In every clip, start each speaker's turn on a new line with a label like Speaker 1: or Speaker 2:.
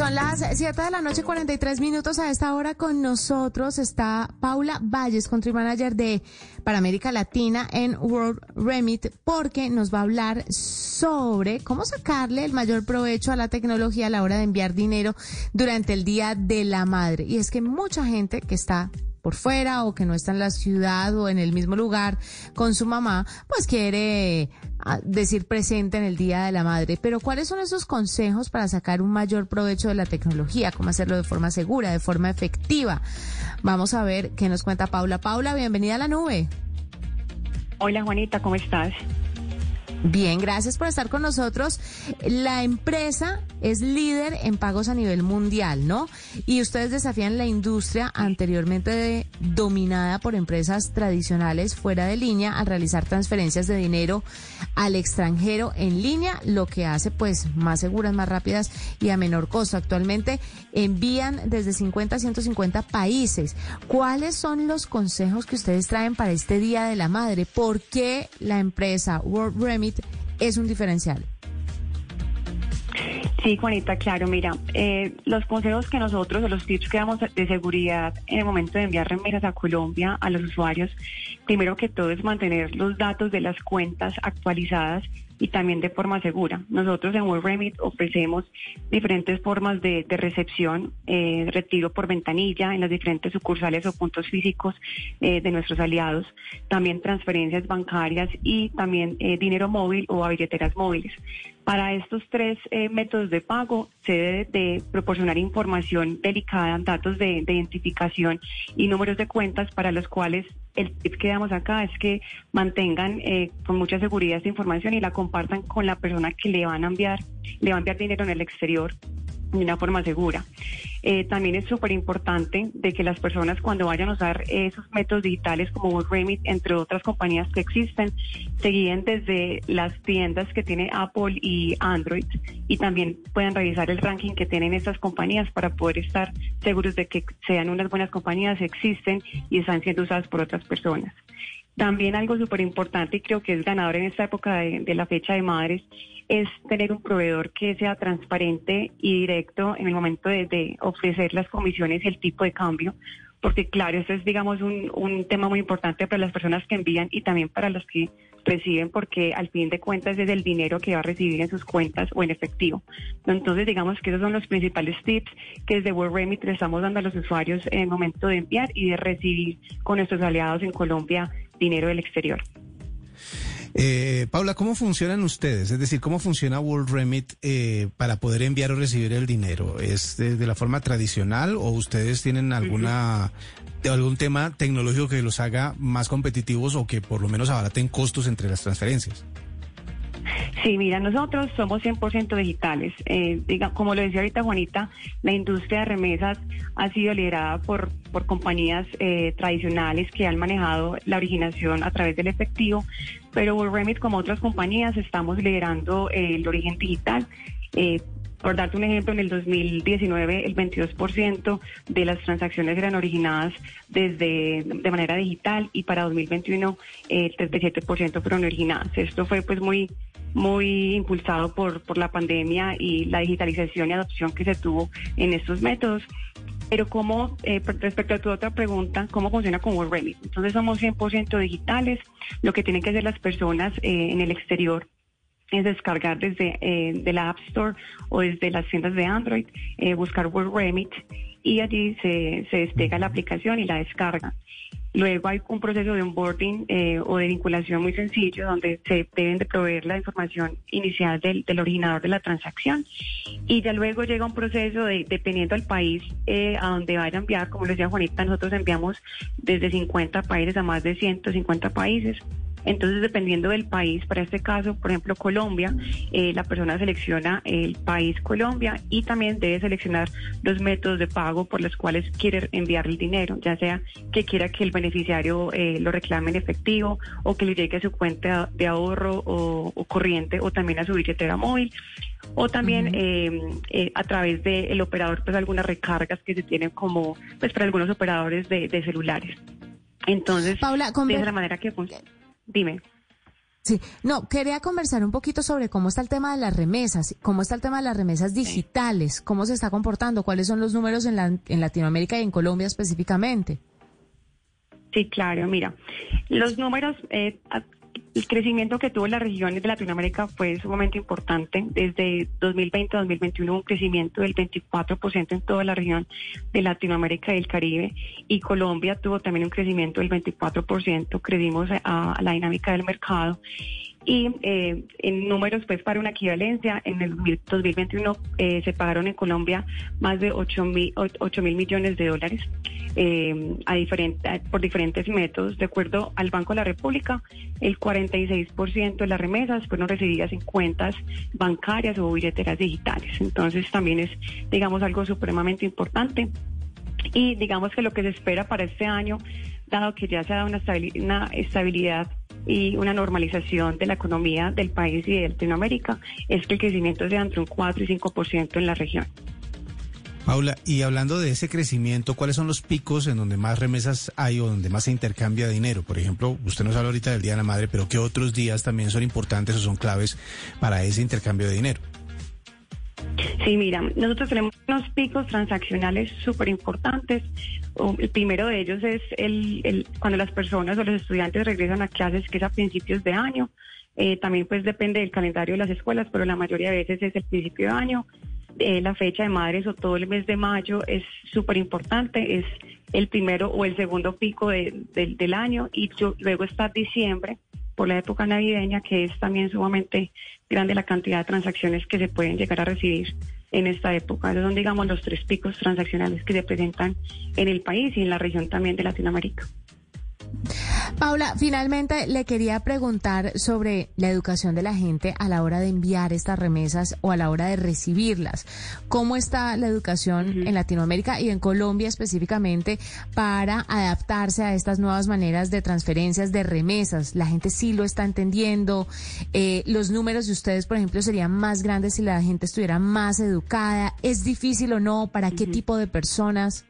Speaker 1: Son las 7 de la noche, 43 minutos. A esta hora con nosotros está Paula Valles, country manager de para América Latina en World Remit, porque nos va a hablar sobre cómo sacarle el mayor provecho a la tecnología a la hora de enviar dinero durante el Día de la Madre. Y es que mucha gente que está por fuera o que no está en la ciudad o en el mismo lugar con su mamá, pues quiere ah, decir presente en el Día de la Madre. Pero ¿cuáles son esos consejos para sacar un mayor provecho de la tecnología? ¿Cómo hacerlo de forma segura, de forma efectiva? Vamos a ver qué nos cuenta Paula. Paula, bienvenida a la nube.
Speaker 2: Hola Juanita, ¿cómo estás?
Speaker 1: Bien, gracias por estar con nosotros. La empresa es líder en pagos a nivel mundial, ¿no? Y ustedes desafían la industria anteriormente dominada por empresas tradicionales fuera de línea al realizar transferencias de dinero al extranjero en línea, lo que hace pues más seguras, más rápidas y a menor costo. Actualmente envían desde 50 a 150 países. ¿Cuáles son los consejos que ustedes traen para este Día de la Madre? ¿Por qué la empresa World Remit es un diferencial.
Speaker 2: Sí, Juanita, claro, mira, eh, los consejos que nosotros, o los tips que damos de seguridad en el momento de enviar remesas a Colombia a los usuarios, primero que todo es mantener los datos de las cuentas actualizadas y también de forma segura. Nosotros en World Remit ofrecemos diferentes formas de, recepción, eh, retiro por ventanilla en las diferentes sucursales o puntos físicos eh, de nuestros aliados, también transferencias bancarias y también eh, dinero móvil o a billeteras móviles. Para estos tres métodos de pago se debe de proporcionar información delicada, datos de, de identificación y números de cuentas para los cuales el tip que damos acá es que mantengan eh, con mucha seguridad esta información y la compartan con la persona que le van a enviar, le va a enviar dinero en el exterior de una forma segura. Eh, también es súper importante de que las personas cuando vayan a usar esos métodos digitales como Remit, entre otras compañías que existen, se guíen desde las tiendas que tiene Apple y Android y también puedan revisar el ranking que tienen estas compañías para poder estar seguros de que sean unas buenas compañías, existen y están siendo usadas por otras personas. También algo súper importante y creo que es ganador en esta época de, la fecha de madres es tener un proveedor que sea transparente y directo en el momento de, ofrecer las comisiones y el tipo de cambio, porque claro, eso es digamos un, un tema muy importante para las personas que envían y también para los que reciben porque al fin de cuentas es el dinero que va a recibir en sus cuentas o en efectivo. Entonces digamos que esos son los principales tips que desde World Remit le estamos dando a los usuarios en el momento de enviar y de recibir con nuestros aliados en Colombia dinero del exterior.
Speaker 3: Eh, Paula, ¿cómo funcionan ustedes? Es decir, ¿cómo funciona World Remit eh, para poder enviar o recibir el dinero? ¿Es de, la forma tradicional o ustedes tienen alguna algún tema tecnológico que los haga más competitivos o que por lo menos abaraten costos entre las transferencias?
Speaker 2: Sí, mira, nosotros somos 100% digitales. Eh, diga, como lo decía ahorita Juanita, la industria de remesas ha sido liderada por, por compañías eh, tradicionales que han manejado la originación a través del efectivo, pero Remit, como otras compañías, estamos liderando eh, el origen digital. Por darte un ejemplo, en el 2019 el 22% de las transacciones eran originadas desde de manera digital y para 2021 el 37% fueron originadas. Esto fue pues muy muy impulsado por, por la pandemia y la digitalización y adopción que se tuvo en estos métodos. Pero como eh, respecto a tu otra pregunta, ¿cómo funciona con Remit? Entonces somos 100% digitales. Lo que tienen que hacer las personas eh, en el exterior es descargar desde eh, de la App Store o desde las tiendas de Android, eh, buscar World Remit y allí se, se despega la aplicación y la descarga. Luego hay un proceso de onboarding eh, o de vinculación muy sencillo donde se deben de proveer la información inicial del, del originador de la transacción. Y ya luego llega un proceso de, dependiendo del país eh, a donde vaya a enviar, como les decía Juanita, nosotros enviamos desde 50 países a más de 150 países entonces, dependiendo del país, para este caso, por ejemplo, Colombia, eh, la persona selecciona el país Colombia y también debe seleccionar los métodos de pago por los cuales quiere enviar el dinero, ya sea que quiera que el beneficiario eh, lo reclame en efectivo o que le llegue a su cuenta de ahorro o, corriente o también a su billetera móvil o también eh, a través del operador, pues algunas recargas que se tienen como, pues para algunos operadores de, celulares. Entonces,
Speaker 1: Paula,
Speaker 2: de esa manera que funciona. Dime.
Speaker 1: Sí, no, quería conversar un poquito sobre cómo está el tema de las remesas, cómo está el tema de las remesas digitales, cómo se está comportando, cuáles son los números en, la, en Latinoamérica y en Colombia específicamente.
Speaker 2: Sí, claro, mira, los números, eh, el crecimiento que tuvo las regiones de Latinoamérica fue sumamente importante. Desde 2020 a 2021 hubo un crecimiento del 24% en toda la región de Latinoamérica y el Caribe. Y Colombia tuvo también un crecimiento del 24%. Crecimos a la dinámica del mercado y eh, en números pues para una equivalencia en el 2021 eh, se pagaron en Colombia más de 8 mil, mil millones de dólares eh, a diferente, por diferentes métodos. De acuerdo al Banco de la República el 46% de las remesas fueron recibidas en cuentas bancarias o billeteras digitales. Entonces también es digamos algo supremamente importante. Y digamos que lo que se espera para este año dado que ya se ha dado una estabilidad y una normalización de la economía del país y de Latinoamérica es que el crecimiento sea entre un 4 y 5% en la región.
Speaker 3: Paula, y hablando de ese crecimiento, ¿cuáles son los picos en donde más remesas hay o donde más se intercambia dinero? Por ejemplo, usted nos habla ahorita del Día de la Madre, pero ¿qué otros días también son importantes o son claves para ese intercambio de dinero?
Speaker 2: Sí, mira, nosotros tenemos unos picos transaccionales súper importantes. El primero de ellos es el, cuando las personas o los estudiantes regresan a clases, que es a principios de año. Eh, también pues depende del calendario de las escuelas, pero la mayoría de veces es el principio de año. Eh, la fecha de madres o todo el mes de mayo es súper importante, es el primero o el segundo pico del año y luego está diciembre por la época navideña, que es también sumamente grande la cantidad de transacciones que se pueden llegar a recibir en esta época. Esos son, digamos, los tres picos transaccionales que se presentan en el país y en la región también de Latinoamérica.
Speaker 1: Paula, finalmente le quería preguntar sobre la educación de la gente a la hora de enviar estas remesas o a la hora de recibirlas. ¿Cómo está la educación en Latinoamérica y en Colombia específicamente para adaptarse a estas nuevas maneras de transferencias de remesas? La gente sí lo está entendiendo. Eh, los números de ustedes, por ejemplo, serían más grandes si la gente estuviera más educada. ¿Es difícil o no? ¿Para qué tipo de personas?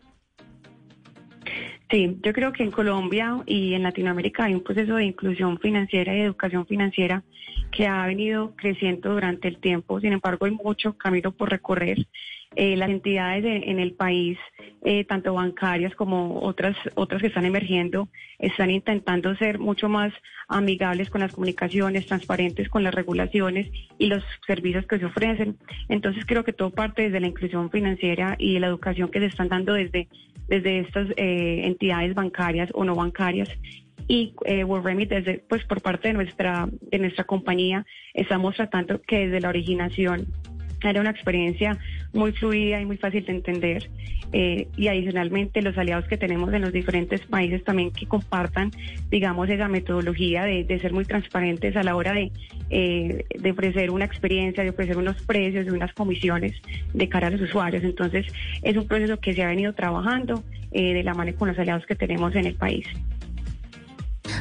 Speaker 2: Sí, yo creo que en Colombia y en Latinoamérica hay un proceso de inclusión financiera y educación financiera que ha venido creciendo durante el tiempo. Sin embargo, hay mucho camino por recorrer. Eh, las entidades en el país, eh, tanto bancarias como otras, otras que están emergiendo, están intentando ser mucho más amigables con las comunicaciones, transparentes con las regulaciones y los servicios que se ofrecen. Entonces creo que todo parte desde la inclusión financiera y la educación que se están dando desde, desde estas eh, entidades bancarias o no bancarias y eh, World Remit desde pues por parte de nuestra de nuestra compañía estamos tratando que desde la originación era una experiencia muy fluida y muy fácil de entender. Eh, y adicionalmente los aliados que tenemos en los diferentes países también que compartan, digamos, esa metodología de, ser muy transparentes a la hora de, eh, de ofrecer una experiencia, de ofrecer unos precios, de unas comisiones de cara a los usuarios. Entonces, es un proceso que se ha venido trabajando eh, de la mano con los aliados que tenemos en el país.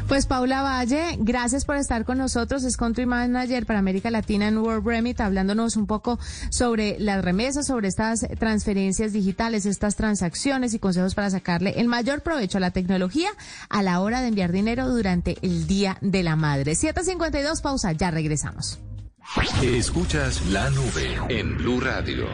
Speaker 1: Pues Paula Valle, gracias por estar con nosotros. Es Country Manager para América Latina en World Remit, hablándonos un poco sobre las remesas, sobre estas transferencias digitales, estas transacciones y consejos para sacarle el mayor provecho a la tecnología a la hora de enviar dinero durante el Día de la Madre. 752, pausa, ya regresamos.
Speaker 4: Escuchas la nube en Blue Radio.